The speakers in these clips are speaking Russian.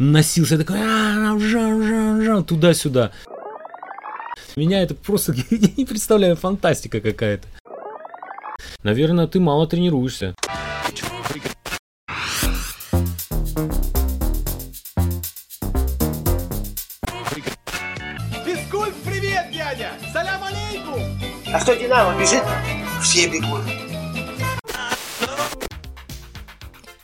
носился, я такой туда-сюда. Меня это просто, не представляю, фантастика какая-то. Наверное, ты мало тренируешься. Физкульт, привет, дядя! Салям алейкум! А что Динамо бежит? Все бегут.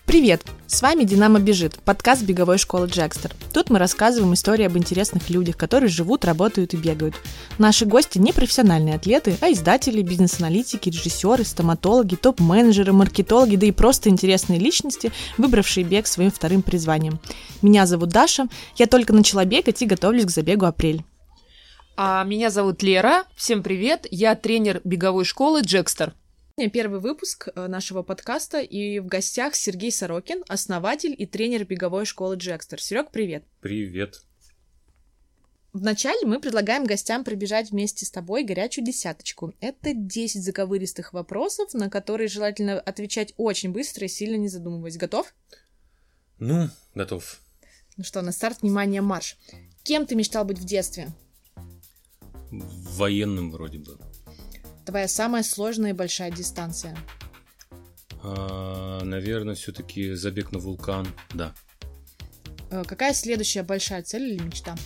Привет! С вами «Динамо бежит» – подкаст беговой школы Джекстер. Тут мы рассказываем истории об интересных людях, которые живут, работают и бегают. Наши гости не профессиональные атлеты, а издатели, бизнес-аналитики, режиссеры, стоматологи, топ-менеджеры, маркетологи, да и просто интересные личности, выбравшие бег своим вторым призванием. Меня зовут Даша, я только начала бегать и готовлюсь к забегу «Апрель». А меня зовут Лера. Всем привет. Я тренер беговой школы Джекстер. Первый выпуск э, нашего подкаста, и в гостях Сергей Сорокин, основатель и тренер беговой школы Джекстер. Серег, привет! Привет! Вначале мы предлагаем гостям пробежать вместе с тобой горячую десяточку. Это 10 заковыристых вопросов, на которые желательно отвечать очень быстро и сильно не задумываясь. Готов? Ну, готов. Ну что, на старт, внимание, марш. Кем ты мечтал быть в детстве? Военным вроде бы. Твоя самая сложная и большая дистанция? А, наверное, все-таки забег на вулкан, да. Э, какая следующая большая цель или мечта?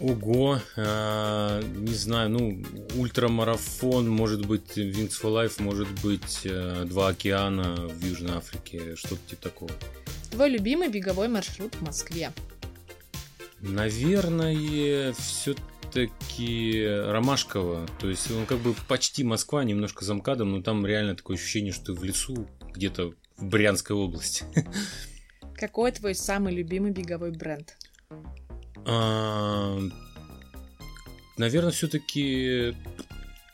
Ого, а, не знаю, ну, ультрамарафон, может быть, Wings for Life, может быть, а, Два океана в Южной Африке, что-то типа такого. Твой любимый беговой маршрут в Москве? Наверное, все таки Ромашково. То есть он как бы почти Москва, немножко за МКАДом, но там реально такое ощущение, что ты в лесу, где-то в Брянской области. Какой твой самый любимый беговой бренд? А, наверное, все-таки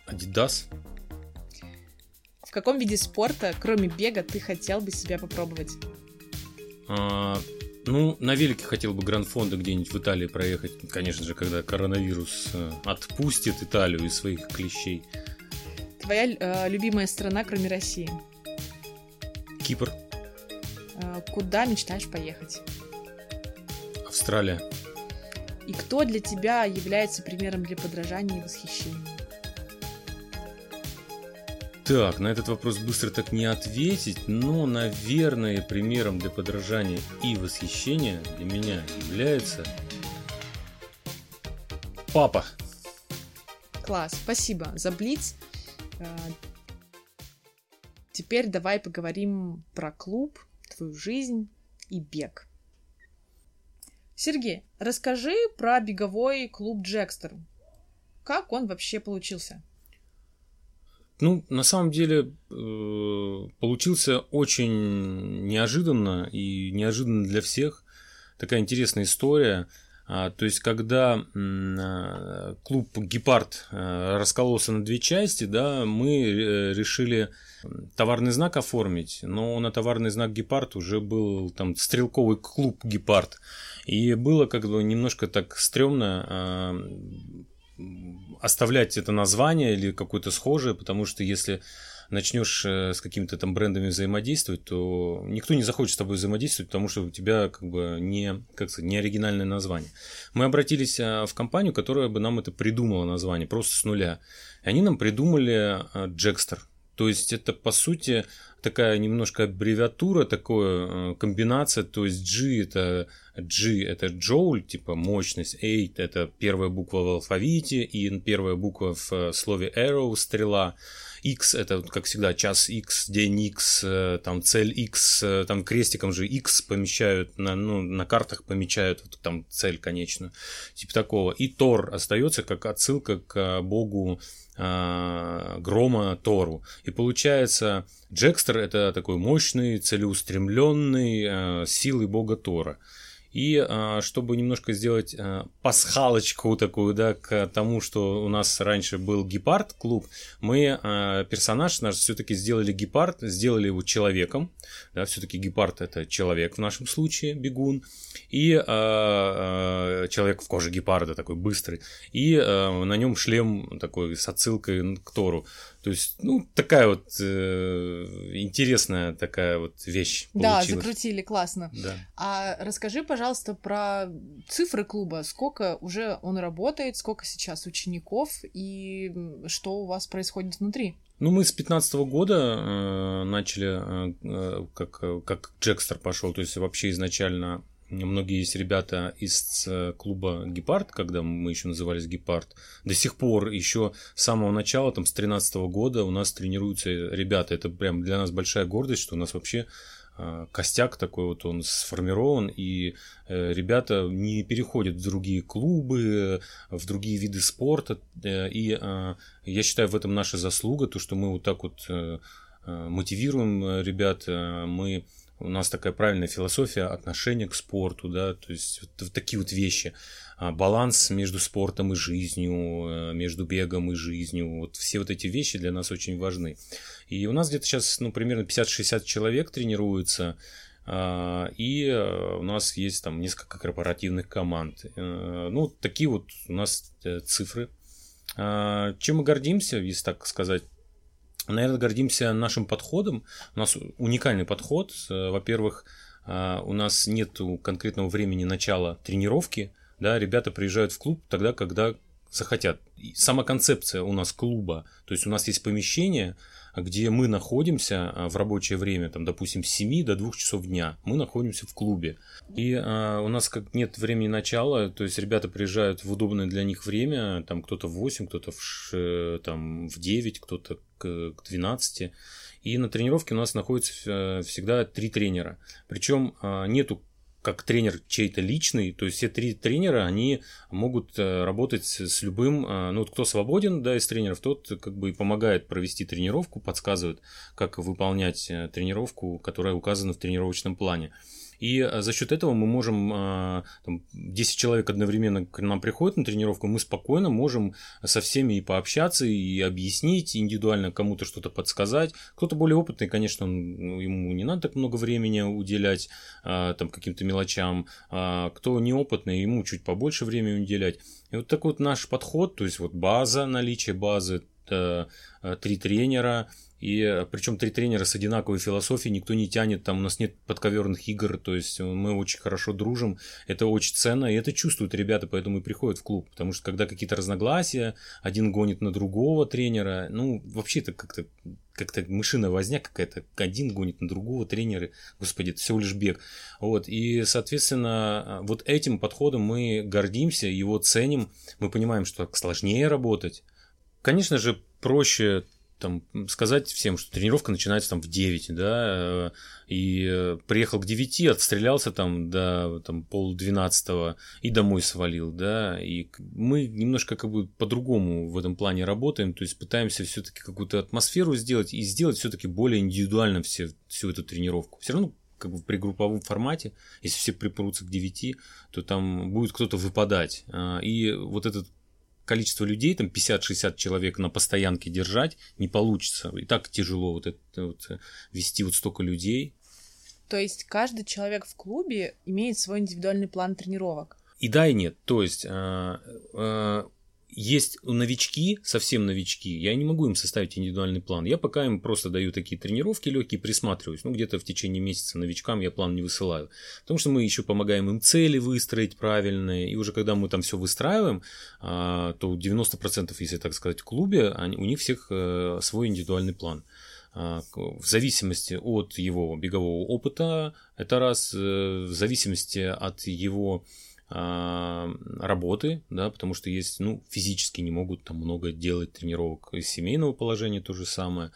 Adidas. В каком виде спорта, кроме бега, ты хотел бы себя попробовать? А, ну, на велике хотел бы Гранд-фонда где-нибудь в Италии проехать. Конечно же, когда коронавирус э, отпустит Италию из своих клещей. Твоя э, любимая страна, кроме России? Кипр. Э, куда мечтаешь поехать? Австралия. И кто для тебя является примером для подражания и восхищения? Так, на этот вопрос быстро так не ответить, но, наверное, примером для подражания и восхищения для меня является папа. Класс, спасибо за Блиц. Э, теперь давай поговорим про клуб, твою жизнь и бег. Сергей, расскажи про беговой клуб Джекстер. Как он вообще получился? Ну, на самом деле, э, получился очень неожиданно и неожиданно для всех. Такая интересная история. А, то есть, когда а, клуб Гепард а, раскололся на две части, да, мы э, решили товарный знак оформить, но на товарный знак Гепард уже был там стрелковый клуб Гепард. И было как бы немножко так стрёмно оставлять это название или какое-то схожее, потому что если начнешь э, с какими-то там брендами взаимодействовать, то никто не захочет с тобой взаимодействовать, потому что у тебя как бы не, как сказать, не оригинальное название. Мы обратились э, в компанию, которая бы нам это придумала название, просто с нуля. И они нам придумали Джекстер. То есть это по сути такая немножко аббревиатура, такая комбинация, то есть G это G это джоуль, типа мощность, 8 это первая буква в алфавите и первая буква в э, слове arrow, стрела, X это, как всегда, час X, день X, э, там цель X, э, там крестиком же X помещают, на, ну, на картах помечают вот, там цель конечную, типа такого. И Тор остается как отсылка к богу э, грома Тору. И получается, Джекстер это такой мощный, целеустремленный, э, силой бога Тора. И а, чтобы немножко сделать а, пасхалочку такую, да, к тому, что у нас раньше был гепард клуб, мы а, персонаж наш все-таки сделали гепард, сделали его человеком, да, все-таки гепард это человек в нашем случае, бегун, и человек в коже гепарда такой быстрый, и на нем шлем такой с отсылкой к Тору. То есть, ну, такая вот э, интересная такая вот вещь Да, получилась. закрутили, классно. Да. А расскажи, пожалуйста, про цифры клуба. Сколько уже он работает, сколько сейчас учеников и что у вас происходит внутри? Ну, мы с 15 года э, начали, э, э, как, э, как Джекстер пошел, то есть вообще изначально многие есть ребята из э, клуба Гепард, когда мы еще назывались Гепард, до сих пор еще с самого начала, там с 13 года у нас тренируются ребята, это прям для нас большая гордость, что у нас вообще э, костяк такой вот он сформирован, и э, ребята не переходят в другие клубы, в другие виды спорта, и я считаю в этом наша заслуга, то, что мы вот так вот мотивируем ребят, мы у нас такая правильная философия отношения к спорту, да, то есть вот, такие вот вещи. А, Баланс между спортом и жизнью, э, между бегом и жизнью. Вот все вот эти вещи для нас очень важны. И у нас где-то сейчас, ну, примерно 50-60 человек тренируются. а, И э, у нас есть там несколько корпоративных команд. Э, Ну, такие вот у нас цифры. А, Чем мы гордимся, если так сказать? Наверное, гордимся нашим подходом. У нас уникальный подход. Э, Во-первых, а, у нас нет конкретного времени начала тренировки. Да, ребята приезжают в клуб тогда, когда захотят. И Сама концепция у нас клуба, то есть у нас есть помещение, где мы находимся а, в рабочее время, там, допустим, с 7 до 2 часов дня, мы находимся в клубе. И а, у нас как нет времени начала, то есть ребята приезжают в удобное для них время, там кто-то в 8, кто-то в, там, в 9, кто-то к, к 12. И на тренировке у нас находится э, всегда три тренера. Причем а, нету как тренер чей-то личный, то есть все три тренера, они могут э, работать с любым, а, ну вот кто свободен, да, из тренеров, тот как бы и помогает провести тренировку, подсказывает, как выполнять э, тренировку, которая указана в тренировочном плане. И э, за счет этого мы можем, а, там, 10 человек одновременно к нам приходят на тренировку, мы спокойно можем со всеми и пообщаться, и объяснить, индивидуально кому-то что-то подсказать. Кто-то более опытный, конечно, он- ну, ему не надо так много времени уделять а, там, каким-то мелочам. А кто неопытный, ему чуть побольше времени уделять. И вот такой вот наш подход, то есть вот база, наличие базы, э, три тренера, и причем три тренера с одинаковой философией, никто не тянет, там у нас нет подковерных игр, то есть мы очень хорошо дружим, это очень ценно, и это чувствуют ребята, поэтому и приходят в клуб, потому что когда какие-то разногласия, один гонит на другого тренера, ну, вообще это как-то как-то мышиная возня какая-то, один гонит на другого тренера, господи, это всего лишь бег. Вот, и, соответственно, вот этим подходом мы гордимся, его ценим, мы понимаем, что так сложнее работать. Конечно же, проще там, сказать всем, что тренировка начинается там в 9, да, э, и э, приехал к 9, отстрелялся там до там, пол 12 и домой свалил, да, и мы немножко как бы по-другому в этом плане работаем, то есть пытаемся все-таки какую-то атмосферу сделать и сделать все-таки более индивидуально все, всю эту тренировку. Все равно как бы при групповом формате, если все припрутся к 9, то там будет кто-то выпадать. А, И вот этот количество людей, там 50-60 человек на постоянке держать не получится. И так тяжело вот это вот, э, вести вот столько людей. То есть каждый человек в клубе имеет свой индивидуальный план тренировок. И да, и нет. То есть а, а, есть новички, совсем новички, я не могу им составить индивидуальный план. Я пока им просто даю такие тренировки легкие, присматриваюсь. Ну, где-то в течение месяца новичкам я план не высылаю. Потому что мы еще помогаем им цели выстроить правильные. И уже когда мы там все выстраиваем, а, то 90%, если так сказать, в клубе, у них всех э, свой индивидуальный план. А, В зависимости от его бегового опыта, это раз, э, в зависимости от его работы, да, потому что есть, ну, физически не могут там много делать тренировок из семейного положения то же самое.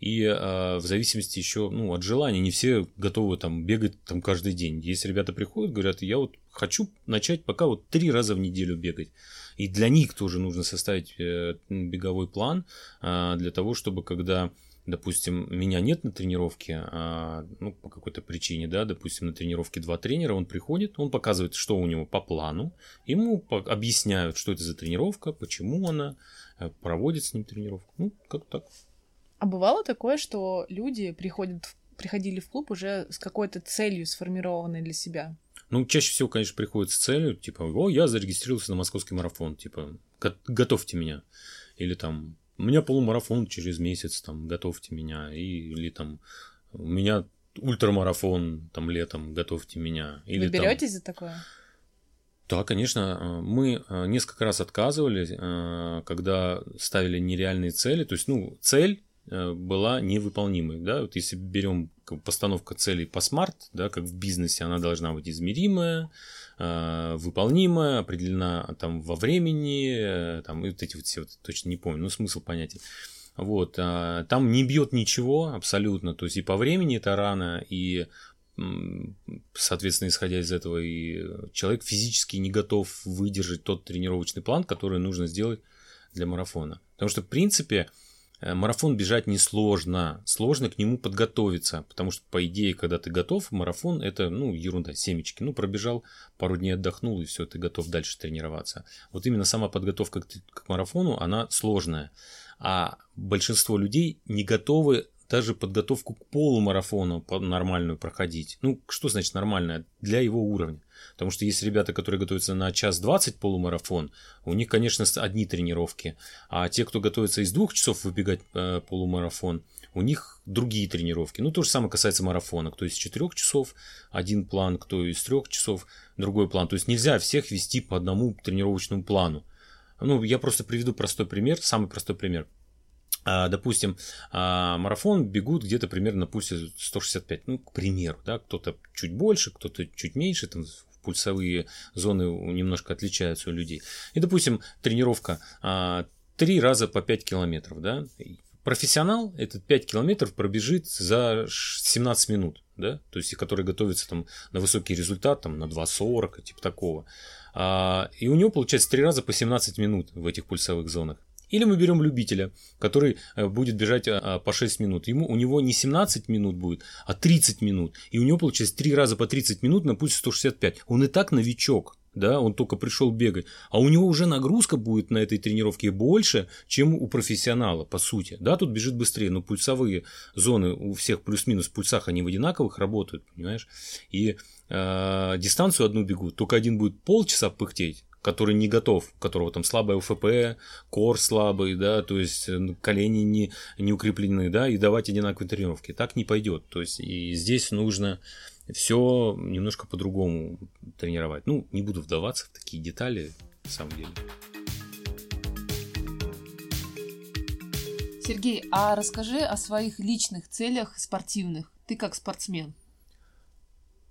И а, в зависимости еще, ну, от желания, не все готовы там бегать там каждый день. Есть ребята приходят, говорят, я вот хочу начать пока вот три раза в неделю бегать. И для них тоже нужно составить э, беговой план а, для того, чтобы когда допустим, меня нет на тренировке, а, ну, по какой-то причине, да, допустим, на тренировке два тренера, он приходит, он показывает, что у него по плану, ему по- объясняют, что это за тренировка, почему она, э, проводит с ним тренировку. Ну, как так. А бывало такое, что люди приходят, приходили в клуб уже с какой-то целью сформированной для себя? Ну, чаще всего, конечно, приходит с целью, типа, о, я зарегистрировался на московский марафон, типа, «Го- готовьте меня. Или там, у меня полумарафон через месяц, там, готовьте меня, и, или там, у меня ультрамарафон, там, летом, готовьте меня. Или, Вы там- беретесь за такое? Да, конечно. э, Мы э, несколько раз отказывали, э, когда ставили нереальные цели. То есть, ну, цель была невыполнимой, да, вот если берем постановка целей по смарт, да, как в бизнесе, она должна быть измеримая, э, выполнимая, определена там во времени, э, там, и вот эти вот все, вот, точно не помню, но смысл понятен. Вот, а, там не бьет ничего абсолютно, то есть и по времени это рано, и соответственно, исходя из этого, и человек физически не готов выдержать тот тренировочный план, который нужно сделать для марафона. Потому что, в принципе, э, марафон бежать несложно, сложно к нему подготовиться, потому что, по идее, когда ты готов, марафон это, ну, ерунда, семечки. Ну, пробежал, пару дней отдохнул, и все, ты готов дальше тренироваться. Вот именно сама подготовка к, к марафону, она сложная. А большинство людей не готовы даже подготовку к полумарафону по- нормальную проходить. Ну, что значит нормальная? Для его уровня. Потому что есть ребята, которые готовятся на час 20 полумарафон, у них, конечно, одни тренировки. А те, кто готовится из двух часов выбегать э, полумарафон, у них другие тренировки. Ну, то же самое касается марафона. Кто из четырех часов один план, кто из трех часов другой план. То есть нельзя всех вести по одному тренировочному плану. Ну, я просто приведу простой пример, самый простой пример. А, Допустим, а, марафон бегут где-то примерно пульсе 165, ну, к примеру, да, кто-то чуть больше, кто-то чуть меньше, там пульсовые зоны немножко отличаются у людей. И, допустим, тренировка а, три раза по 5 километров, да, профессионал этот 5 километров пробежит за ш- 17 минут, да, то есть, который готовится там на высокий результат, там на 2.40, типа такого. А, и у него получается 3 раза по 17 минут в этих пульсовых зонах. Или мы берем любителя, который э, будет бежать а, по 6 минут. Ему, у него не 17 минут будет, а 30 минут. И у него получается 3 раза по 30 минут на пульсе 165. Он и так новичок, да, он только пришел бегать. А у него уже нагрузка будет на этой тренировке больше, чем у профессионала, по сути. Да, тут бежит быстрее, но пульсовые зоны у всех плюс-минус в пульсах, они в одинаковых работают, понимаешь? И э, дистанцию одну бегут, только один будет полчаса пыхтеть, который не готов, у которого там слабая УФП, кор слабый, да, то есть э, колени не, не укреплены, да, и давать одинаковые тренировки. Так не пойдет. То есть и здесь нужно все немножко по-другому тренировать. Ну, не буду вдаваться в такие детали, на самом деле. Сергей, а расскажи о своих личных целях спортивных. Ты как спортсмен.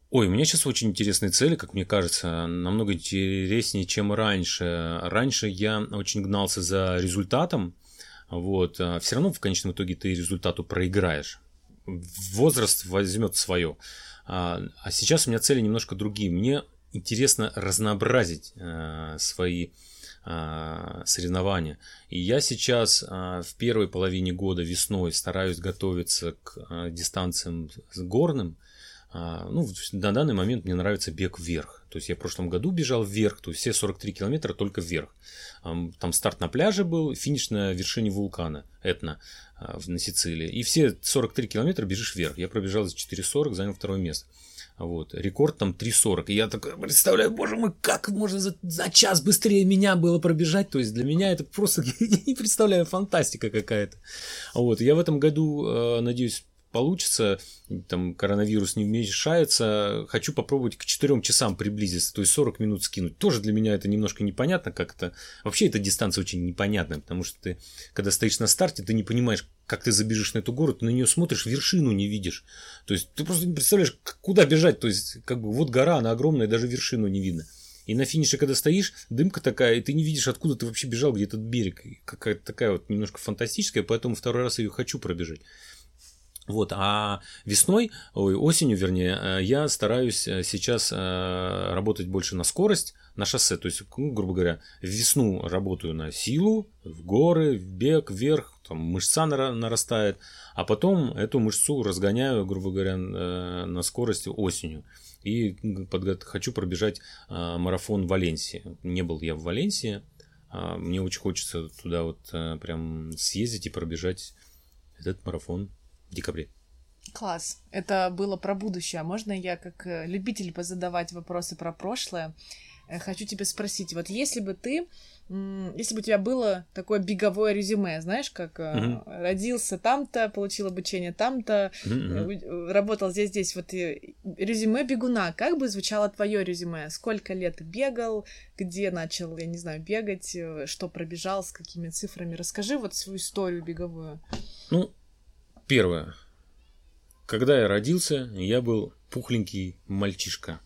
Ой, у меня сейчас очень интересные цели, как мне кажется, намного интереснее, чем раньше. Раньше я очень гнался за результатом, вот. Все равно в конечном итоге ты результату проиграешь. Возраст возьмет свое. А а сейчас у меня цели немножко другие. Мне интересно разнообразить э, свои а, соревнования. И я сейчас а, в первой половине года весной стараюсь готовиться к а, дистанциям горным. А, Ну, на данный момент мне нравится бег вверх. То есть я в прошлом году бежал вверх, то есть все 43 километра только вверх. Ам, Там старт на пляже был, финиш на вершине вулкана Этна а, на Сицилии. И все 43 километра бежишь вверх. Я пробежал за 4.40, занял второе место. Вот. Рекорд там 3.40. И я такой представляю, боже мой, как можно за, за час быстрее меня было пробежать. То есть для меня это просто, не представляю, фантастика какая-то. Вот. Я в этом году, э, надеюсь, получится, там коронавирус не вмешается, хочу попробовать к 4 часам приблизиться, то есть 40 минут скинуть. Тоже для меня это немножко непонятно, как это... Вообще эта дистанция очень непонятная, потому что ты, когда стоишь на старте, ты не понимаешь, как ты забежишь на эту гору, ты на нее смотришь, вершину не видишь. То есть ты просто не представляешь, куда бежать. То есть, как бы вот гора, она огромная, даже вершину не видно. И на финише, когда стоишь, дымка такая, и ты не видишь, откуда ты вообще бежал, где этот берег. Какая-то такая вот немножко фантастическая, поэтому второй раз ее хочу пробежать. Вот, а весной, ой, осенью, вернее, э, я стараюсь э, сейчас э, работать больше на скорость, на шоссе. То есть, ну, грубо говоря, в весну работаю на силу, в горы, в бег, вверх, там мышца нара- нарастает, а потом эту мышцу разгоняю, грубо говоря, на скорость осенью. И хочу пробежать марафон в Валенсии. Не был я в Валенсии, а мне очень хочется туда вот прям съездить и пробежать этот марафон в декабре. Класс. Это было про будущее. А Можно я, как э, любитель, позадавать вопросы про прошлое? э, хочу тебя спросить, вот если бы ты если бы у тебя было такое беговое резюме, знаешь, как mm-hmm. родился там-то, получил обучение там-то, mm-hmm. работал здесь, здесь, вот резюме бегуна, как бы звучало твое резюме? Сколько лет бегал, где начал, я не знаю, бегать, что пробежал, с какими цифрами? Расскажи вот свою историю беговую. Ну, первое. Когда я родился, я был пухленький мальчишка.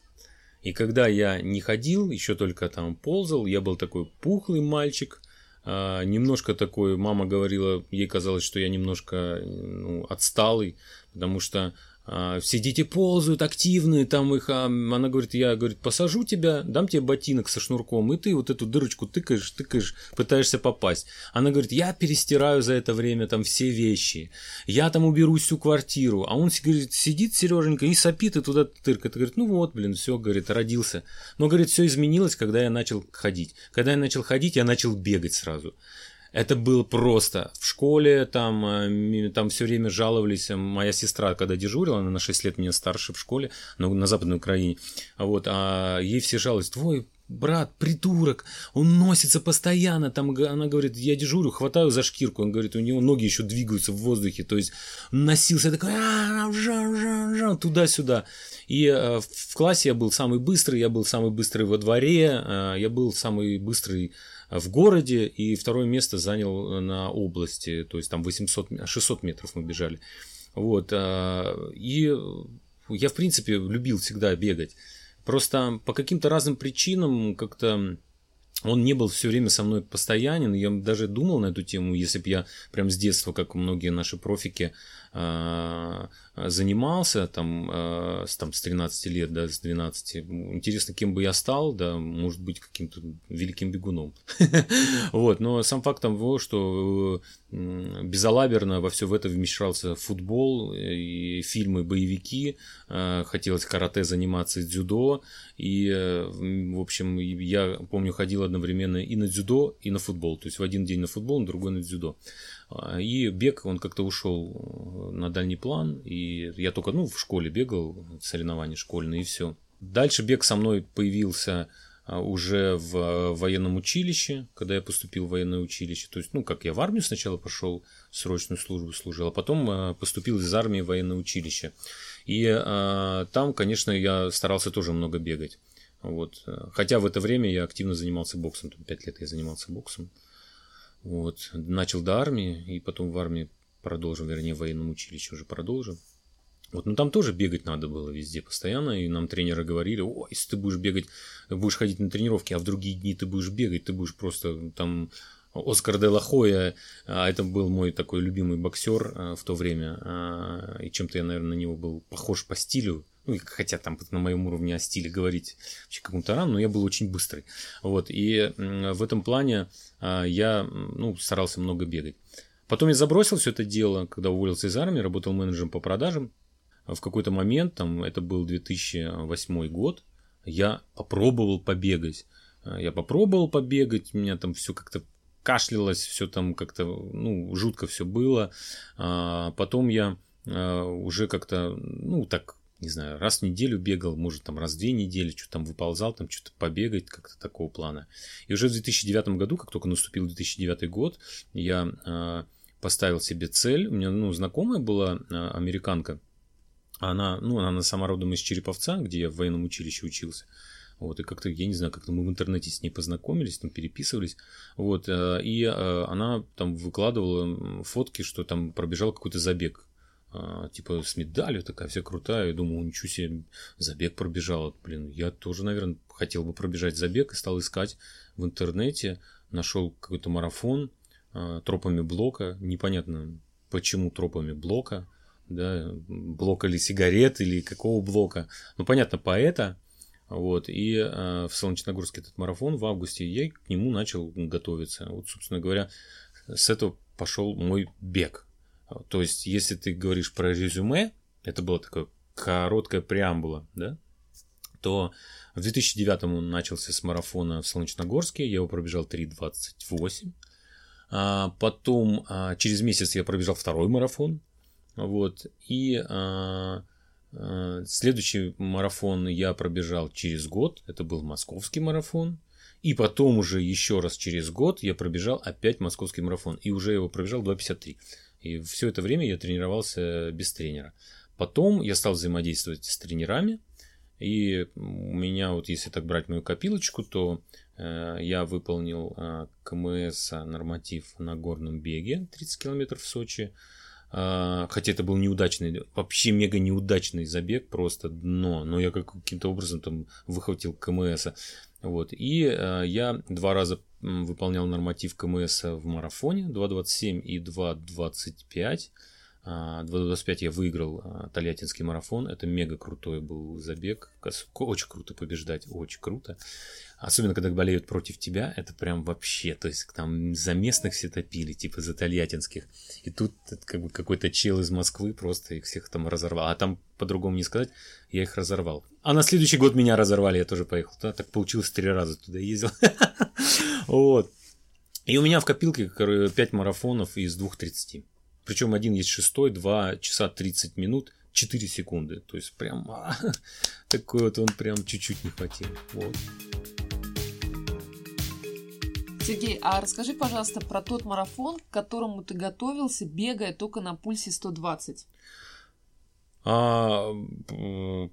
И когда я не ходил, еще только там ползал, я был такой пухлый мальчик, а, немножко такой, мама говорила, ей казалось, что я немножко ну, отсталый, потому что все дети ползают активные, там их, а, она говорит, я, говорит, посажу тебя, дам тебе ботинок со шнурком, и ты вот эту дырочку тыкаешь, тыкаешь, пытаешься попасть. Она говорит, я перестираю за это время там все вещи, я там уберу всю квартиру, а он говорит, сидит Сереженька и сопит, и туда тыркает, говорит, ну вот, блин, все, говорит, родился. Но, говорит, все изменилось, когда я начал ходить. Когда я начал ходить, я начал бегать сразу. Это было просто. В школе там, э, там все время жаловались. Э, моя сестра, когда дежурила, она на 6 лет меня старше в школе, но на Западной Украине. Вот, а ей все жаловались, твой брат, придурок, он носится постоянно, там она говорит, я дежурю, хватаю за шкирку, он говорит, у него ноги еще двигаются в воздухе, то есть носился такой, туда-сюда. И э, в классе я был самый быстрый, я был самый быстрый во дворе, я был самый быстрый в городе, и второе место занял на области, то есть там 800, 600 метров мы бежали. Вот, а, и я, в принципе, любил всегда бегать. Просто по каким-то разным причинам как-то он не был все время со мной постоянен. Я даже думал на эту тему, если бы я прям с детства, как многие наши профики, занимался там, а, с, там с 13 лет, да, с 12. Интересно, кем бы я стал, да, может быть, каким-то великим бегуном. Вот, но сам факт того, что безалаберно во все в это вмешался футбол и фильмы, боевики, а, хотелось карате заниматься, дзюдо, и, в общем, я помню, ходил одновременно и на дзюдо, и на футбол, то есть в один день на футбол, на другой на дзюдо. И бег, он как-то ушел э, на дальний план, и я только, ну, в школе бегал, соревнования школьные, и все. Дальше бег со мной появился а, уже в э, военном училище, когда я поступил в военное училище. То есть, ну, как я в армию сначала пошел, срочную службу служил, а потом э, поступил из армии в военное училище. И а, там, конечно, я старался тоже много бегать. Вот. Хотя в это время я активно занимался боксом. Там 5 лет я занимался боксом. Вот. Начал до армии, и потом в армии продолжил, вернее, в военном училище уже продолжил. Вот, ну там тоже бегать надо было везде постоянно, и нам тренеры говорили, о, если ты будешь бегать, будешь ходить на тренировки, а в другие дни ты будешь бегать, ты будешь просто там Оскар де Лахоя, а это был мой такой любимый боксер а, в то время, а, и чем-то я, наверное, на него был похож по стилю, ну, хотя там на моем уровне о стиле говорить вообще какому-то рано, но я был очень быстрый. Вот, и в этом плане а, я ну, старался много бегать. Потом я забросил все это дело, когда уволился из армии, работал менеджером по продажам. В какой-то момент, там, это был 2008 год, я попробовал побегать. А, я попробовал побегать, у меня там все как-то кашлялось, все там как-то, ну, жутко все было. А потом я уже как-то, ну, так не знаю, раз в неделю бегал, может, там раз в две недели, что-то там выползал, там что-то побегать, как-то такого плана. И уже в 2009 году, как только наступил 2009 год, я э, поставил себе цель. У меня, ну, знакомая была э, американка, она, ну, она сама родом из Череповца, где я в военном училище учился. Вот, и как-то, я не знаю, как-то мы в интернете с ней познакомились, там переписывались. Вот, э, и э, она там выкладывала фотки, что там пробежал какой-то забег а, типа с медалью такая вся крутая. Я думал, ничего себе, забег пробежал. Блин, я тоже, наверное, хотел бы пробежать забег и стал искать в интернете. Нашел какой-то марафон а, тропами блока. Непонятно, почему тропами блока. Да, блока или сигарет, или какого блока. Ну, понятно, поэта. Вот, и э, в Солнечногорске этот марафон в августе я к нему начал готовиться. Вот, собственно говоря, с этого пошел мой бег. То есть, если ты говоришь про резюме, это была такая короткая преамбула, да, то в 2009 он начался с марафона в Солнечногорске, я его пробежал 3.28. А потом а, через месяц я пробежал второй марафон. Вот, и а, Следующий марафон я пробежал через год. Это был московский марафон. И потом уже еще раз через год я пробежал опять московский марафон. И уже его пробежал 2.53. И все это время я тренировался без тренера. Потом я стал взаимодействовать с тренерами. И у меня вот, если так брать мою копилочку, то я выполнил э, КМС норматив на горном беге 30 километров в Сочи. Э, хотя это был неудачный, вообще мега неудачный забег, просто дно. Но я каким-то образом там выхватил КМС. Вот. И э, я два раза выполнял норматив КМС в марафоне 2.27 и 2.25. А, 2.25 я выиграл а, Тольяттинский марафон. Это мега крутой был забег. Очень круто побеждать, очень круто. Особенно, когда болеют против тебя, это прям вообще, то есть там за местных все топили, типа за тольяттинских. И тут как бы какой-то чел из Москвы просто их всех там разорвал. А там по-другому не сказать, я их разорвал. А на следующий год меня разорвали, я тоже поехал. туда. Так получилось, три раза туда ездил. Вот. И у меня в копилке 5 марафонов из 2.30. Причем один есть шестой, 2 часа 30 минут, 4 секунды. То есть прям а, такой вот он прям чуть-чуть не хватил. Вот. Сергей, а расскажи, пожалуйста, про тот марафон, к которому ты готовился, бегая только на пульсе 120. А,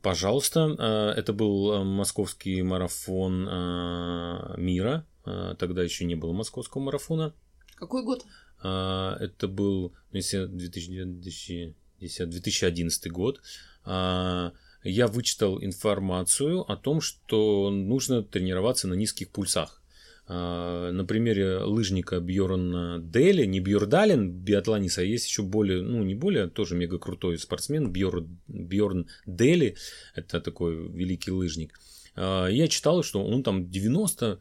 пожалуйста, а, это был а, московский марафон а, мира. Тогда еще не было московского марафона. Какой год? А, Это был ну, если 2010, 2011 год. А, Я вычитал информацию о том, что нужно тренироваться на низких пульсах. А, На примере лыжника Бьорна Дели, не Бьордален, биатлонист, а есть еще более, ну не более, тоже мега крутой спортсмен Бьорн, Бьорн Дели, это такой великий лыжник. Я читал, что он там 90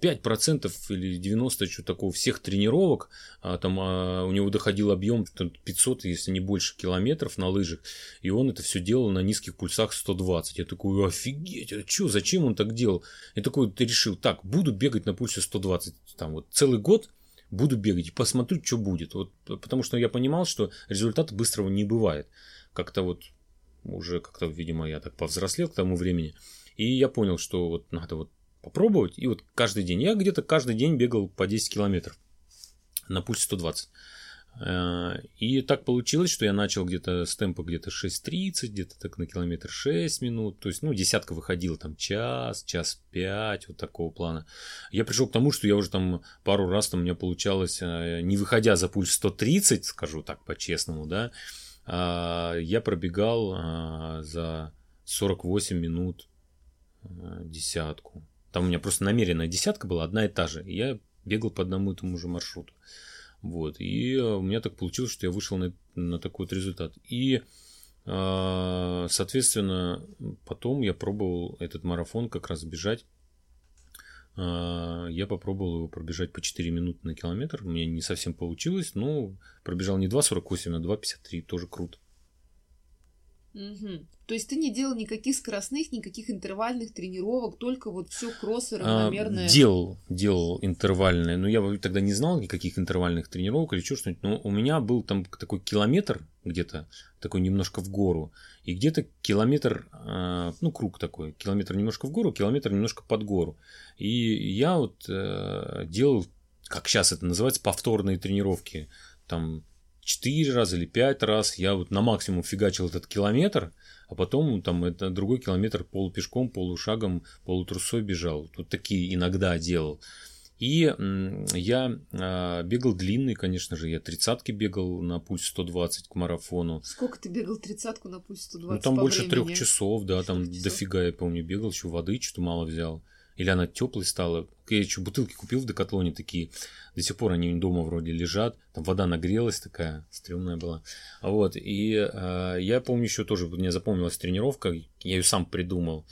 5% или 90 что такого всех тренировок, а, там а, у него доходил объем там, 500, если не больше километров на лыжах, и он это все делал на низких пульсах 120. Я такой, офигеть, а что, зачем он так делал? И такой, ты решил, так, буду бегать на пульсе 120, там вот целый год буду бегать и посмотрю, что будет. Вот, потому что я понимал, что результата быстрого не бывает. Как-то вот уже как-то, видимо, я так повзрослел к тому времени. И я понял, что вот надо вот попробовать. И вот каждый день, я где-то каждый день бегал по 10 километров на пульсе 120. Э, И так получилось, что я начал где-то с темпа где-то 6.30, где-то так на километр 6 минут. То есть, ну, десятка выходила там час, час 5, вот такого плана. Я пришел к тому, что я уже там пару раз там у меня получалось, э, не выходя за пульс 130, скажу так по-честному, да, а я пробегал за 48 минут э, десятку. Там у меня просто намеренная десятка была, одна и та же. И я бегал по одному и тому же маршруту. Вот. И э, у меня так получилось, что я вышел на, на такой вот результат. И, э, соответственно, потом я пробовал этот марафон как раз бежать. Э, Я попробовал его пробежать по 4 минуты на километр. У меня не совсем получилось, но пробежал не 2.48, а 2.53. Тоже круто. Мгм. То есть ты не делал никаких скоростных, никаких интервальных тренировок, только вот все кроссы А, равномерное. Делал, делал интервальные, но я тогда не знал никаких интервальных тренировок или что что-нибудь. Но у меня был там такой километр где-то, такой немножко в гору, и где-то километр, а, ну круг такой, километр немножко в гору, километр немножко под гору. И я вот э, делал, как сейчас это называется, повторные тренировки. Там 4 раза или 5 раз я вот на максимум фигачил этот километр, а потом там это другой километр полупешком, полушагом, полутрусой бежал. Вот такие иногда делал. И я а, бегал длинный, конечно же, я тридцатки бегал на пульс 120 к марафону. Сколько ты бегал тридцатку на пульсе 120 Ну, там больше трех часов, да, там часов. дофига, я помню, бегал, еще воды что-то мало взял. Или она теплой стала. Я еще бутылки купил в Декатлоне такие. До сих пор они дома вроде лежат. Там вода нагрелась такая, стрёмная была. Вот, и э, я помню еще тоже, мне запомнилась тренировка, я ее сам придумал.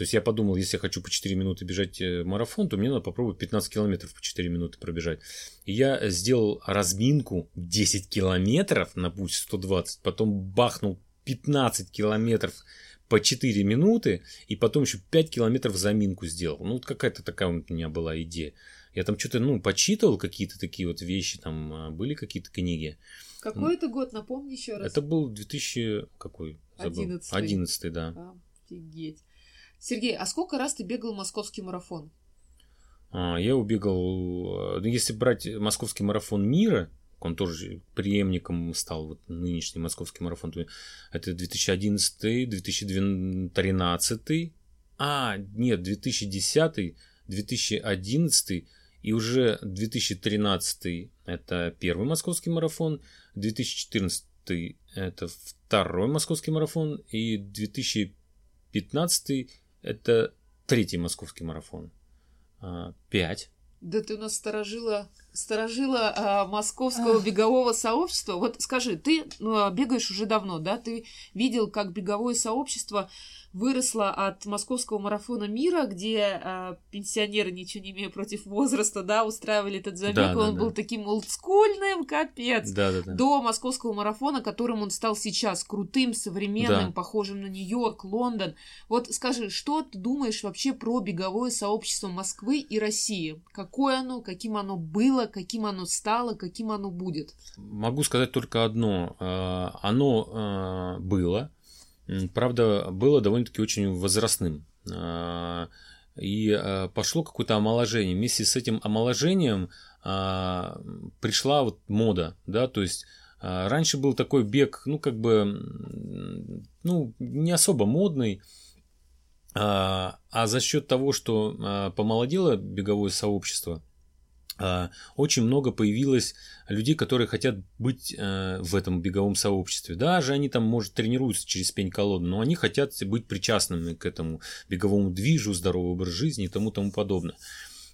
То есть я подумал, если я хочу по 4 минуты бежать э, марафон, то мне надо попробовать 15 километров по 4 минуты пробежать. И я сделал разминку 10 километров на путь 120, потом бахнул 15 километров по 4 минуты, и потом еще 5 километров заминку сделал. Ну, вот какая-то такая у меня была идея. Я там что-то, ну, почитывал какие-то такие вот вещи, там а, были какие-то книги. Какой это год, напомни еще раз. Это был 2000, какой? забыл. Одиннадцатый. Одиннадцатый, да. Офигеть. Сергей, а сколько раз ты бегал московский марафон? А, Я убегал, э, ну, если брать московский марафон мира, он тоже преемником стал, вот нынешний московский марафон, то это 2011, 2013, а, нет, 2010, 2011 и уже 2013 это первый московский марафон, 2014 это второй московский марафон и 2015 это третий московский марафон. А, Пять. Да ты у нас сторожила, сторожила а, московского бегового сообщества. Вот скажи, ты ну, а, бегаешь уже давно, да? Ты видел, как беговое сообщество выросло от московского марафона мира, где а, пенсионеры, ничего не имея против возраста, да, устраивали этот забег, Да, он да. был таким олдскульным, капец. Да, да, да. До московского марафона, которым он стал сейчас, крутым, современным, Да. похожим на Нью-Йорк, Лондон. Вот скажи, что ты думаешь вообще про беговое сообщество Москвы и России? Какое оно, каким оно было, каким оно стало, каким оно будет? Могу сказать только одно. А, Оно а, было, правда, было довольно-таки очень возрастным. А, И пошло какое-то омоложение. Вместе с этим омоложением пришла вот мода, да, то есть раньше был такой бег, ну, как бы, ну, не особо модный, а за счет того, что помолодело беговое сообщество, очень много появилось людей, которые хотят быть э, в этом беговом сообществе. Даже они там, может, тренируются через пень колоду, но они хотят быть причастными к этому беговому движу, здоровый образ жизни и тому тому подобное.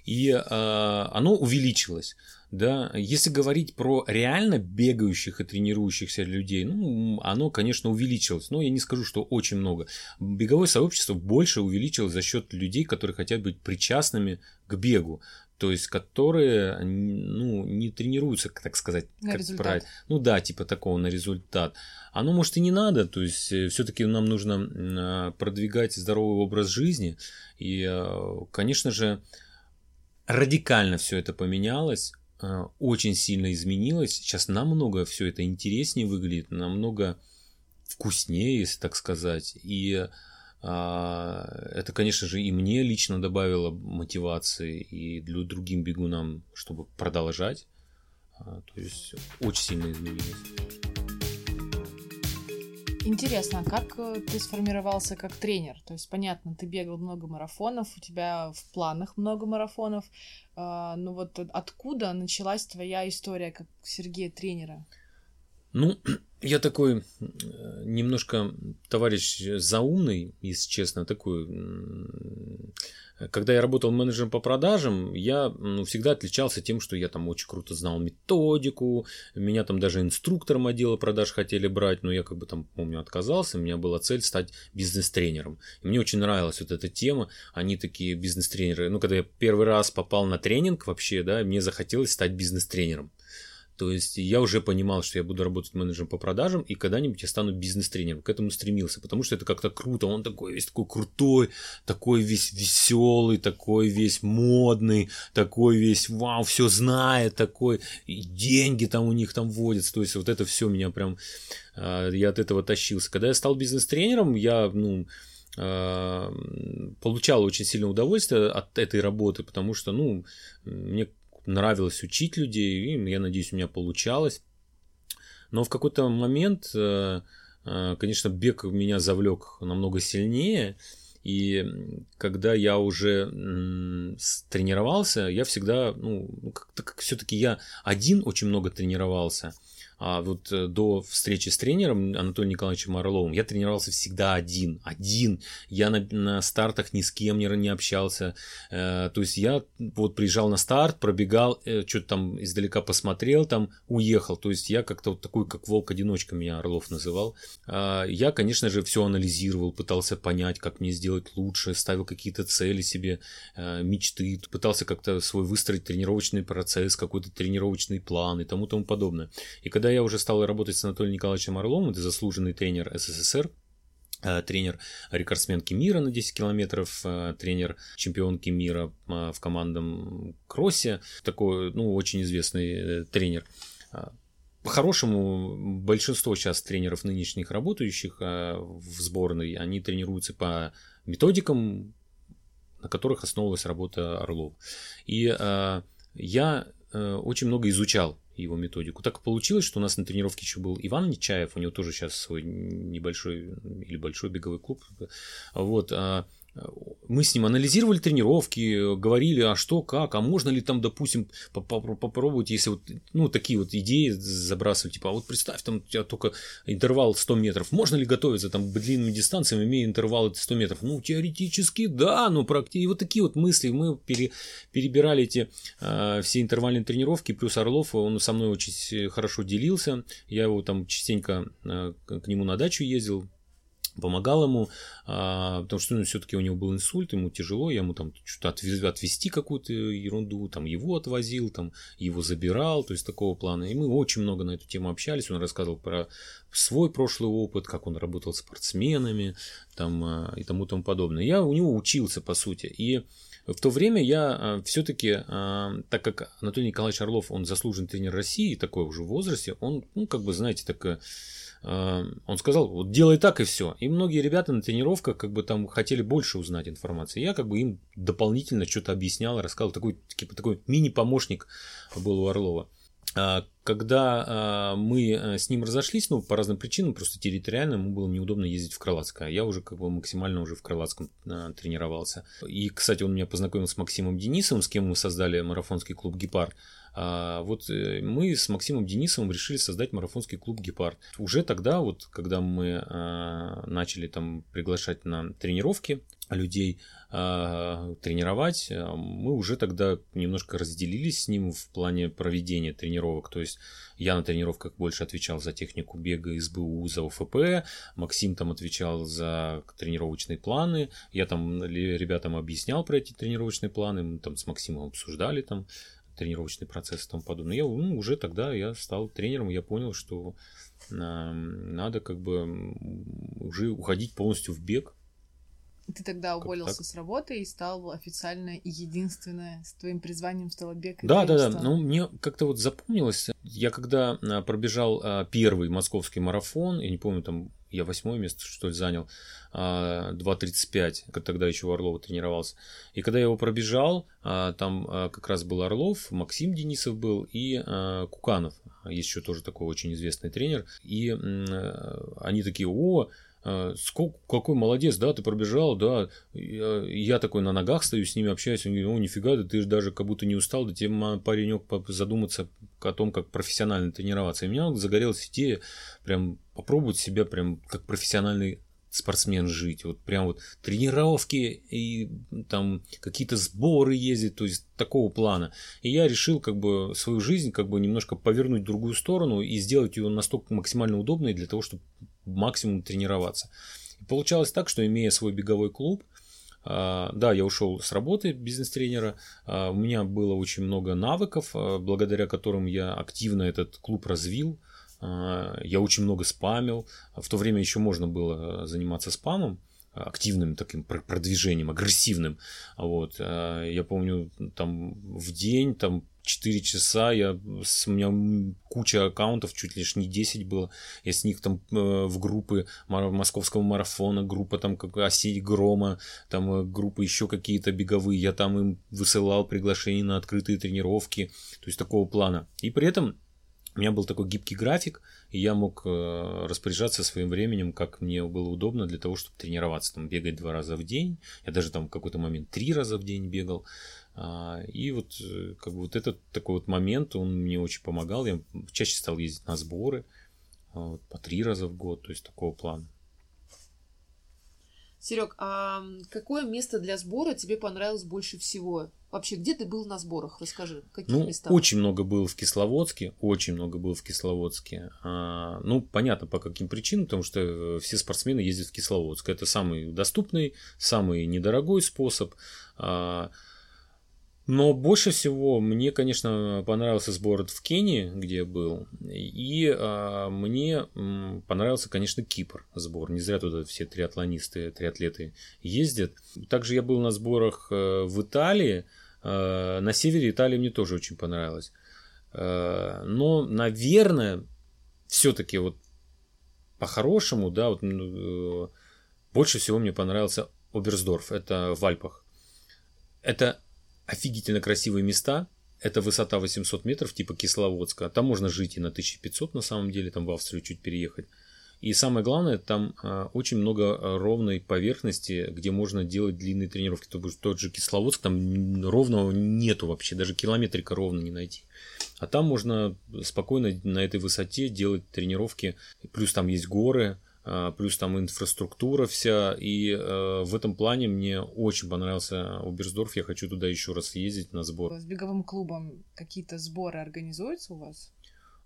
И э, оно увеличилось. Да, если говорить про реально бегающих и тренирующихся людей, ну, оно, конечно, увеличилось, но я не скажу, что очень много. Беговое сообщество больше увеличилось за счет людей, которые хотят быть причастными к бегу, то есть которые ну, не тренируются, так сказать, На как результат. правильно. Ну да, типа такого на результат. Оно, может, и не надо, то есть все-таки нам нужно а, продвигать здоровый образ жизни. И, э, конечно же, радикально все это поменялось, э, очень сильно изменилось. Сейчас намного все это интереснее выглядит, намного вкуснее, если так сказать. И это, конечно же, и мне лично добавило мотивации, и для другим бегунам, чтобы продолжать. А, То есть очень сильно изменилось. Интересно, а как э, ты сформировался как тренер? То есть, понятно, ты бегал много марафонов, у тебя в планах много марафонов. а, Ну вот откуда началась твоя история как Сергея тренера? Ну, я такой немножко товарищ заумный, если честно, такой. Когда я работал менеджером по продажам, я ну, всегда отличался тем, что я там очень круто знал методику, меня там даже инструктором отдела продаж хотели брать, но я как бы там, помню, отказался, у меня была цель стать бизнес-тренером. И мне очень нравилась вот эта тема, они такие бизнес-тренеры. Ну, когда я первый раз попал на тренинг вообще, да, мне захотелось стать бизнес-тренером. То есть я уже понимал, что я буду работать менеджером по продажам, и когда-нибудь я стану бизнес-тренером. К этому стремился, потому что это как-то круто. Он такой весь такой крутой, такой весь веселый, такой весь модный, такой весь вау, все знает, такой и деньги там у них там водятся. То есть вот это все меня прям, а, я от этого тащился. Когда я стал бизнес-тренером, я, ну, а, получал очень сильное удовольствие от этой работы, потому что, ну, мне нравилось учить людей, и я надеюсь, у меня получалось. Но в какой-то момент, э, э, конечно, бег меня завлек намного сильнее. И когда я уже тренировался, я всегда, ну, как-то как все-таки я один очень много тренировался. А вот э, до встречи с тренером Анатолием Николаевичем Орловым я тренировался всегда один. Один. Я на, на стартах ни с кем не, не общался. Э, то есть я вот приезжал на старт, пробегал, э, что-то там издалека посмотрел, там уехал. То есть я как-то вот такой, как волк-одиночка меня Орлов называл. А, я, конечно же, все анализировал, пытался понять, как мне сделать лучше, ставил какие-то цели себе, э, мечты, пытался как-то свой выстроить тренировочный процесс, какой-то тренировочный план и тому тому подобное. И когда я уже стал работать с Анатолием Николаевичем Орловым, это заслуженный тренер СССР, э, тренер рекордсменки мира на 10 километров, э, тренер чемпионки мира э, в командном кроссе, такой, ну, очень известный тренер. По-хорошему, большинство сейчас тренеров нынешних работающих в сборной, они тренируются по методикам, на которых основывалась работа Орлов. И я очень много изучал его методику. Так получилось, что у нас на тренировке еще был Иван Нечаев, у него тоже сейчас свой небольшой или большой беговой клуб. Вот, а мы с ним анализировали тренировки, говорили, а что, как, а можно ли там, допустим, попробовать, если вот, ну, такие вот идеи забрасывать, типа, а вот представь, там у тебя только интервал 100 метров, можно ли готовиться там к длинным дистанциям, имея интервал 100 метров? Ну, теоретически, да, ну, практически, и вот такие вот мысли, мы пере, перебирали эти э, все интервальные тренировки, плюс Орлов, он со мной очень хорошо делился, я его там частенько э, к нему на дачу ездил, помогал ему, а, потому что ну, все-таки у него был инсульт, ему тяжело, я ему там что-то отвез, отвезти какую-то ерунду, там его отвозил, там его забирал, то есть такого плана. И мы очень много на эту тему общались, он рассказывал про свой прошлый опыт, как он работал спортсменами там, а, и тому тому подобное. Я у него учился, по сути, и в то время я а, все-таки, так как Анатолий Николаевич Орлов, он заслуженный тренер России, такой уже в возрасте, он, ну, как бы, знаете, так Эм, он сказал, вот делай так и все. И многие ребята на тренировках как бы там хотели больше узнать информации. Я как бы им дополнительно что-то объяснял, рассказал. Такой, типа, такой мини-помощник был у Орлова. А, когда а, мы э, с ним разошлись, ну, по разным причинам, просто территориально ему было неудобно ездить в Крылатское. Я уже как бы максимально уже в Крылатском а, тренировался. И, кстати, он меня познакомил с Максимом Денисовым, с кем мы создали марафонский клуб «Гепард». А вот э, мы с Максимом Денисовым решили создать марафонский клуб «Гепард». Уже тогда, вот, когда мы а, начали там приглашать на тренировки людей, а, тренировать, мы уже тогда немножко разделились с ним в плане проведения тренировок. То есть я на тренировках больше отвечал за технику бега СБУ, за ОФП, Максим там отвечал за тренировочные планы, я там ребятам объяснял про эти тренировочные планы, мы там с Максимом обсуждали там тренировочный процесс и тому подобное. Я ну, уже тогда я стал тренером, я понял, что надо как бы уже уходить полностью в бег. Ты тогда уволился с работы и стал официально единственное с твоим призванием стало бег. Да, да, да. Ну, мне как-то вот запомнилось, я когда а, пробежал а, первый московский марафон, я не помню, там я восьмое место, что ли, занял, 2.35, а, тогда еще у Орлова тренировался. И когда я его пробежал, там как раз был Орлов, Максим Денисов был и Куканов, есть еще тоже такой очень известный тренер. И они такие, о, сколько, какой молодец, да, ты пробежал, да, я такой на ногах стою, с ними общаюсь, они говорят, о, нифига, да ты же даже как будто не устал, да тебе, паренек, задуматься о том, как профессионально тренироваться. И у меня загорелась идея прям попробовать себя прям как профессиональный спортсмен жить. Вот прям вот тренировки и там какие-то сборы ездить, то есть такого плана. И я решил как бы свою жизнь как бы немножко повернуть в другую сторону и сделать ее настолько максимально удобной для того, чтобы максимум тренироваться. И получалось так, что имея свой беговой клуб, а, да, я ушел с работы бизнес-тренера. А, у меня было очень много навыков, а, благодаря которым я активно этот клуб развил. Я очень много спамил. В то время еще можно было заниматься спамом активным таким продвижением, агрессивным. Вот. Я помню, там в день там 4 часа, я, с, у меня куча аккаунтов, чуть лишь не 10 было, я с них там э, в группы московского марафона, группа там как осеть грома, там э, группы еще какие-то беговые, я там им высылал приглашения на открытые тренировки, то есть такого плана. И при этом у меня был такой гибкий график, и я мог э, распоряжаться своим временем, как мне было удобно для того, чтобы тренироваться, там бегать два раза в день. Я даже там в какой-то момент три раза в день бегал. А, и вот э, как бы вот этот такой вот момент, он мне очень помогал. Я чаще стал ездить на сборы а, вот, по три раза в год, то есть такого плана. Серег, а какое место для сбора тебе понравилось больше всего? Вообще, где ты был на сборах? Расскажи, каких ну, местах? Очень много было в Кисловодске, очень много было в Кисловодске. А, ну, понятно, по каким причинам, потому что э, все спортсмены ездят в Кисловодск. Это самый доступный, самый недорогой способ. А, но больше всего мне, конечно, понравился сбор в Кении, где я был. И а, мне м, понравился, конечно, Кипр сбор. Не зря туда все триатлонисты, триатлеты ездят. Также я был на сборах э, в Италии. Э, на севере Италии мне тоже очень понравилось. Э, но, наверное, все-таки вот по-хорошему, да, вот, э, больше всего мне понравился Оберсдорф, это в Альпах. Это офигительно красивые места, это высота 800 метров, типа Кисловодска. Там можно жить и на 1500 на самом деле, там в Австрию чуть переехать. И самое главное, там а, очень много а, ровной поверхности, где можно делать длинные тренировки. То, тот же Кисловодск, там ровного нету вообще, даже километрика ровно не найти. А там можно спокойно на этой высоте делать тренировки. Плюс там есть горы, а, плюс там инфраструктура вся. И в этом плане мне очень понравился Оберсдорф. Я хочу туда еще раз ездить на сбор. С беговым клубом какие-то сборы организуются у вас?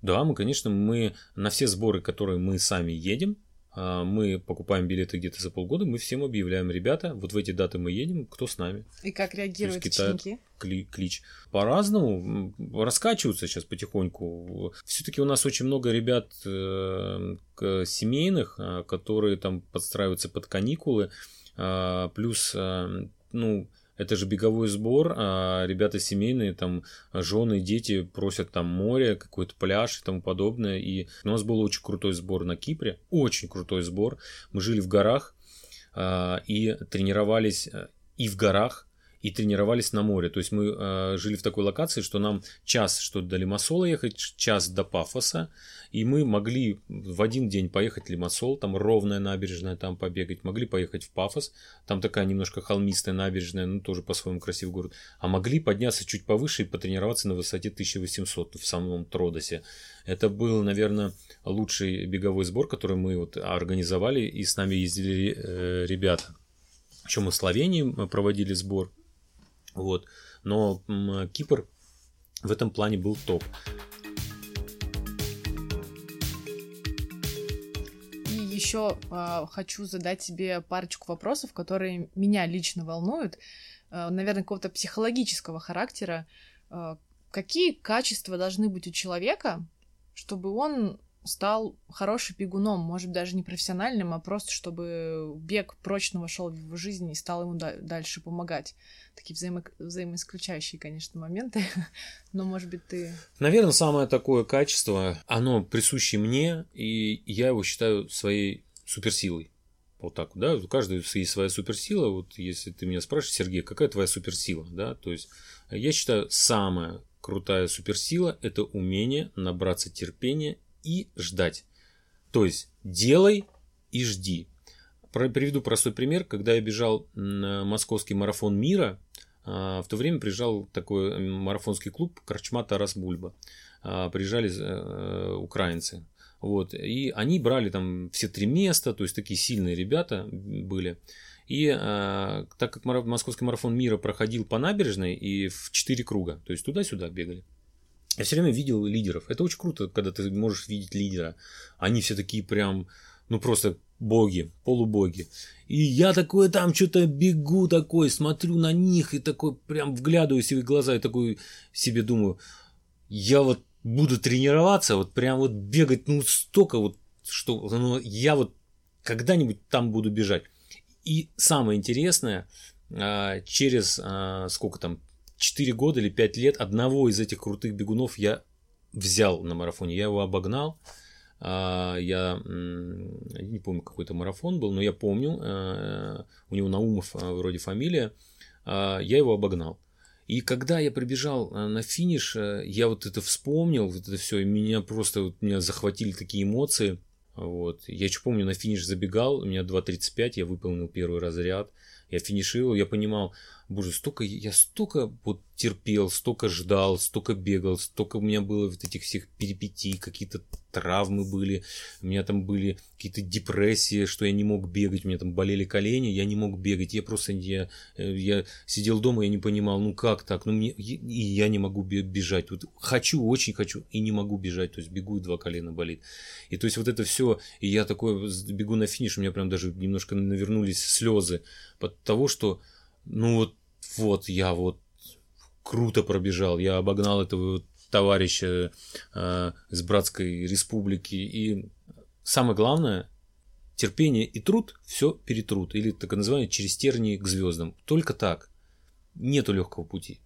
Да, мы, конечно, мы на все сборы, которые мы сами едем, а, мы покупаем билеты где-то за полгода, мы всем объявляем, ребята, вот в эти даты мы едем, кто с нами. И как реагируют ученики? Кли, клич. По-разному, раскачиваются сейчас потихоньку. Все-таки у нас очень много ребят э, семейных, а, которые там подстраиваются под каникулы, а, плюс, э, ну, это же беговой сбор, а ребята семейные, там, жены, дети просят там море, какой-то пляж и тому подобное. И у нас был очень крутой сбор на Кипре, очень крутой сбор. Мы жили в горах а, и тренировались э, и в горах, и тренировались на море. То есть мы э, жили в такой локации, что нам час, что до Лимассола ехать, час до Пафоса, и мы могли в один день поехать в Лимассол, там ровная набережная, там побегать, могли поехать в Пафос, там такая немножко холмистая набережная, ну тоже по-своему красивый город, а могли подняться чуть повыше и потренироваться на высоте 1800 в самом Тродосе. Это был, наверное, лучший беговой сбор, который мы вот организовали, и с нами ездили э, ребята. Еще мы в Словении проводили сбор, вот. Но Кипр в этом плане был топ. И еще э, хочу задать тебе парочку вопросов, которые меня лично волнуют, э, наверное, какого-то психологического характера. Э, какие качества должны быть у человека, чтобы он стал хорошим бегуном, может даже не профессиональным, а просто чтобы бег прочно вошел в его жизнь и стал ему дальше помогать. Такие взаимо взаимоисключающие, конечно, моменты, но, может быть, ты... Наверное, самое такое качество, оно присуще мне, и я его считаю своей суперсилой. Вот так, да, у каждого есть своя суперсила. Вот если ты меня спрашиваешь, Сергей, какая твоя суперсила, да, то есть я считаю, самая крутая суперсила – это умение набраться терпения и ждать. То есть делай и жди. Приведу простой пример. Когда я бежал на московский марафон мира, а, в то время приезжал такой марафонский клуб Корчма Тарас Бульба. А, приезжали э, украинцы. Вот. И они брали там все три места, то есть такие сильные ребята были. И а, так как московский марафон мира проходил по набережной и в четыре круга, то есть туда-сюда бегали. Я все время видел лидеров. Это очень круто, когда ты можешь видеть лидера. Они все такие прям, ну просто боги, полубоги. И я такой там что-то бегу такой, смотрю на них и такой прям вглядываюсь в их глаза и такой себе думаю, я вот буду тренироваться, вот прям вот бегать, ну столько вот, что ну, я вот когда-нибудь там буду бежать. И самое интересное, а, через а, сколько там, 4 года или 5 лет одного из этих крутых бегунов я взял на марафоне. Я его обогнал. А, я не помню, какой то марафон был, но я помню, э, у него Наумов э, вроде фамилия, а, я его обогнал. И когда я прибежал э, на финиш, я вот это вспомнил, вот это все, и меня просто, вот, меня захватили такие эмоции. Вот. Я еще помню, на финиш забегал, у меня 2.35, я выполнил первый разряд, я финишировал, я понимал, боже, столько, я столько вот терпел, столько ждал, столько бегал, столько у меня было вот этих всех перипетий, какие-то травмы были, у меня там были какие-то депрессии, что я не мог бегать, у меня там болели колени, я не мог бегать, я просто, я, э, я сидел дома, я не понимал, ну как так, ну мне, и я не могу бежать, вот хочу, очень хочу, и не могу бежать, то есть бегу, и два колена болит. И то есть вот это все, и я такой бегу на финиш, у меня прям даже немножко навернулись слезы от того, что, ну вот, вот я вот круто пробежал, я обогнал этого товарища э, из братской республики. И самое главное, терпение и труд все перетрут. Или так называемое через тернии к звездам. Только так. Нету легкого пути.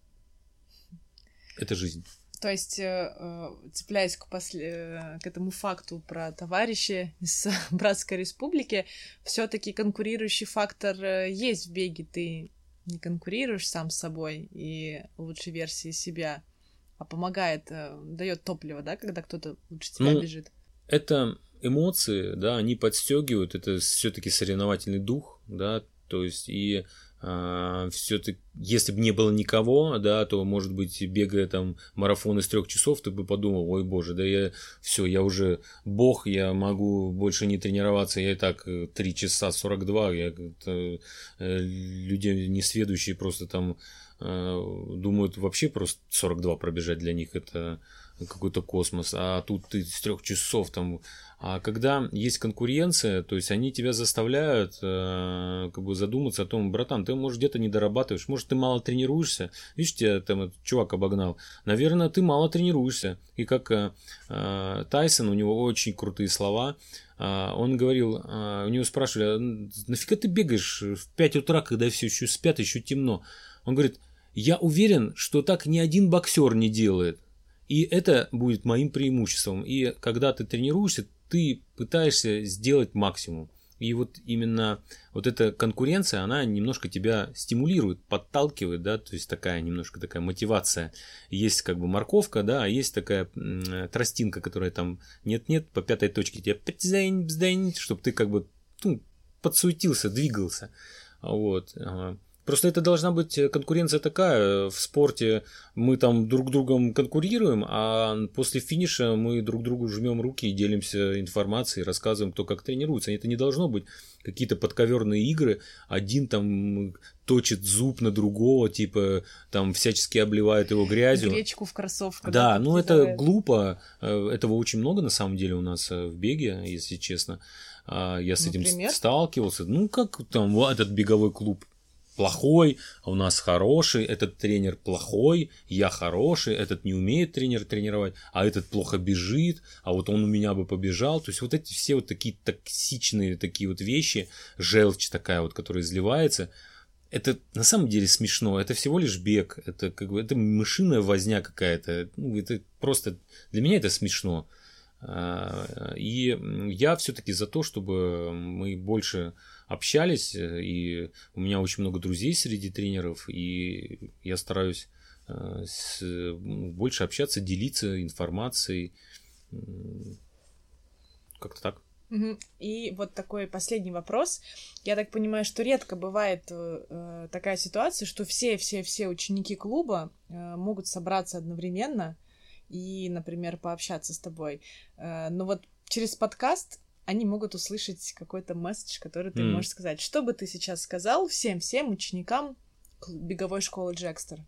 Это жизнь. То есть, э, э, цепляясь к, после... э, к этому факту про товарища из Братской Республики, все-таки конкурирующий фактор есть в беге. Ты не конкурируешь сам с собой и лучшей версии себя, а помогает, дает топливо, да, когда кто-то лучше тебя Ну, бежит. это эмоции, да, они подстегивают, это все-таки соревновательный дух, да, то есть и все-таки, если бы не было никого, да, то, может быть, бегая там марафон из трех часов, ты бы подумал, ой, боже, да я все, я уже бог, я могу больше не тренироваться, я и так 3 часа 42, я как-то, э, люди несведущие просто там э, думают вообще просто 42 пробежать для них это какой-то космос, а тут ты с трех часов там. А когда есть конкуренция, то есть они тебя заставляют э, как бы задуматься о том, братан, ты может где-то не дорабатываешь, может ты мало тренируешься, видишь, тебя там этот чувак обогнал, наверное, ты мало тренируешься. И как э, э, Тайсон, у него очень крутые слова, э, он говорил, э, у него спрашивали, «А нафига ты бегаешь в 5 утра, когда все еще спят, еще темно? Он говорит, я уверен, что так ни один боксер не делает. И это будет моим преимуществом. И когда ты тренируешься, ты пытаешься сделать максимум. И вот именно вот эта конкуренция, она немножко тебя стимулирует, подталкивает, да, то есть такая немножко такая мотивация. Есть как бы морковка, да, а есть такая тростинка, которая там нет-нет, по пятой точке тебя бздень, чтобы ты как бы ну, подсуетился, двигался. Вот. Просто это должна быть конкуренция такая. В спорте мы там друг другом конкурируем, а после финиша мы друг другу жмем руки и делимся информацией, рассказываем, кто как тренируется. Это не должно быть какие-то подковерные игры. Один там точит зуб на другого, типа там всячески обливает его грязью. Гречку в кроссовках. Да, ну это глупо. Э, Этого очень много на самом деле у нас э, в беге, если честно. А, Я с этим Например? с- сталкивался. Ну, как там этот беговой клуб плохой, а у нас хороший, этот тренер плохой, я хороший, этот не умеет тренер тренировать, а этот плохо бежит, а вот он у меня бы побежал. То есть вот эти все вот такие токсичные такие вот вещи, желчь такая вот, которая изливается, это на самом деле смешно. Это всего лишь бег. Это как бы это мышиная возня какая-то. Ну, это просто для меня это смешно. А, И я все-таки за то, чтобы мы больше общались, э, и у меня очень много друзей среди тренеров, и я стараюсь э, с- больше общаться, делиться информацией. Как-то так. И вот такой последний вопрос. Я так понимаю, что редко бывает э, такая ситуация, что все-все-все ученики клуба э, могут собраться одновременно и, например, пообщаться с тобой. Э, но вот через подкаст они могут услышать какой-то месседж, который ты М. можешь сказать. Что бы ты сейчас сказал всем-всем ученикам беговой школы Джекстер?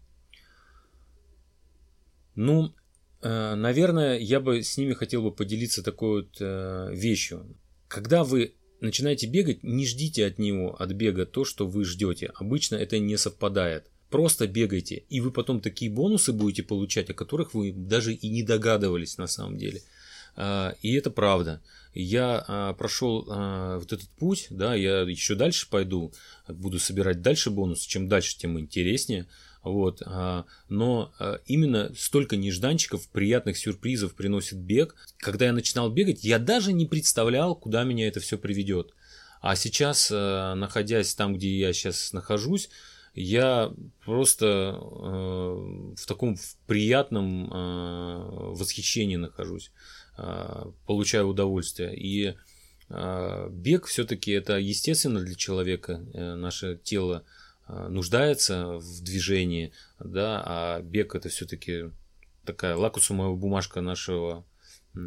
Ну, э, наверное, я бы с ними хотел бы поделиться такой вот э, вещью. Когда вы начинаете бегать, не ждите от него, от бега то, что вы ждете. Обычно это не совпадает. Просто бегайте, и вы потом такие бонусы будете получать, о которых вы даже и не догадывались на самом деле. А, И это правда. Я а, прошел а, вот этот путь, да, я еще дальше пойду, буду собирать дальше бонусы. Чем дальше, тем интереснее. Вот, но именно столько нежданчиков, приятных сюрпризов приносит бег. Когда я начинал бегать, я даже не представлял, куда меня это все приведет. А сейчас, находясь там, где я сейчас нахожусь, я просто в таком приятном восхищении нахожусь, получаю удовольствие. И э, бег все-таки это естественно для человека, э, наше тело э, нуждается в движении, да, а бег это все-таки такая лакусумовая бумажка нашего,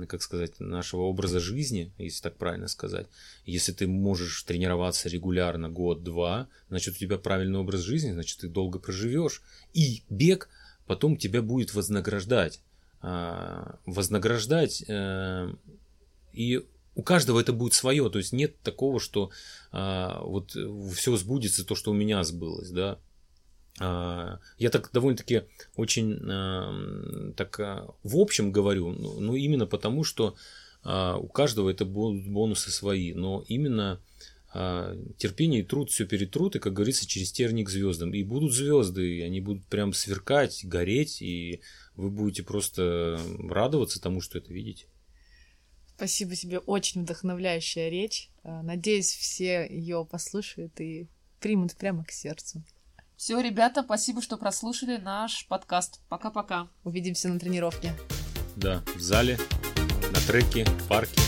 как сказать, нашего образа жизни, если так правильно сказать. Если ты можешь тренироваться регулярно год-два, значит у тебя правильный образ жизни, значит ты долго проживешь. И бег потом тебя будет вознаграждать. Вознаграждать э, и у каждого это будет свое, то есть нет такого, что а, вот все сбудется то, что у меня сбылось, да. А, Я так довольно-таки очень так в общем говорю, ну ну, именно потому, что у каждого это будут бонусы свои, но именно терпение и труд все перетрут, и, как говорится, через терник к звездам. И будут звезды, и они будут прям сверкать, гореть, и вы будете просто радоваться тому, что это видите. Спасибо тебе, очень вдохновляющая речь. А, надеюсь, все ее послушают и примут прямо к сердцу. Все, ребята, спасибо, что прослушали наш подкаст. Пока-пока. Увидимся на тренировке. Да, в зале, на треке, в парке.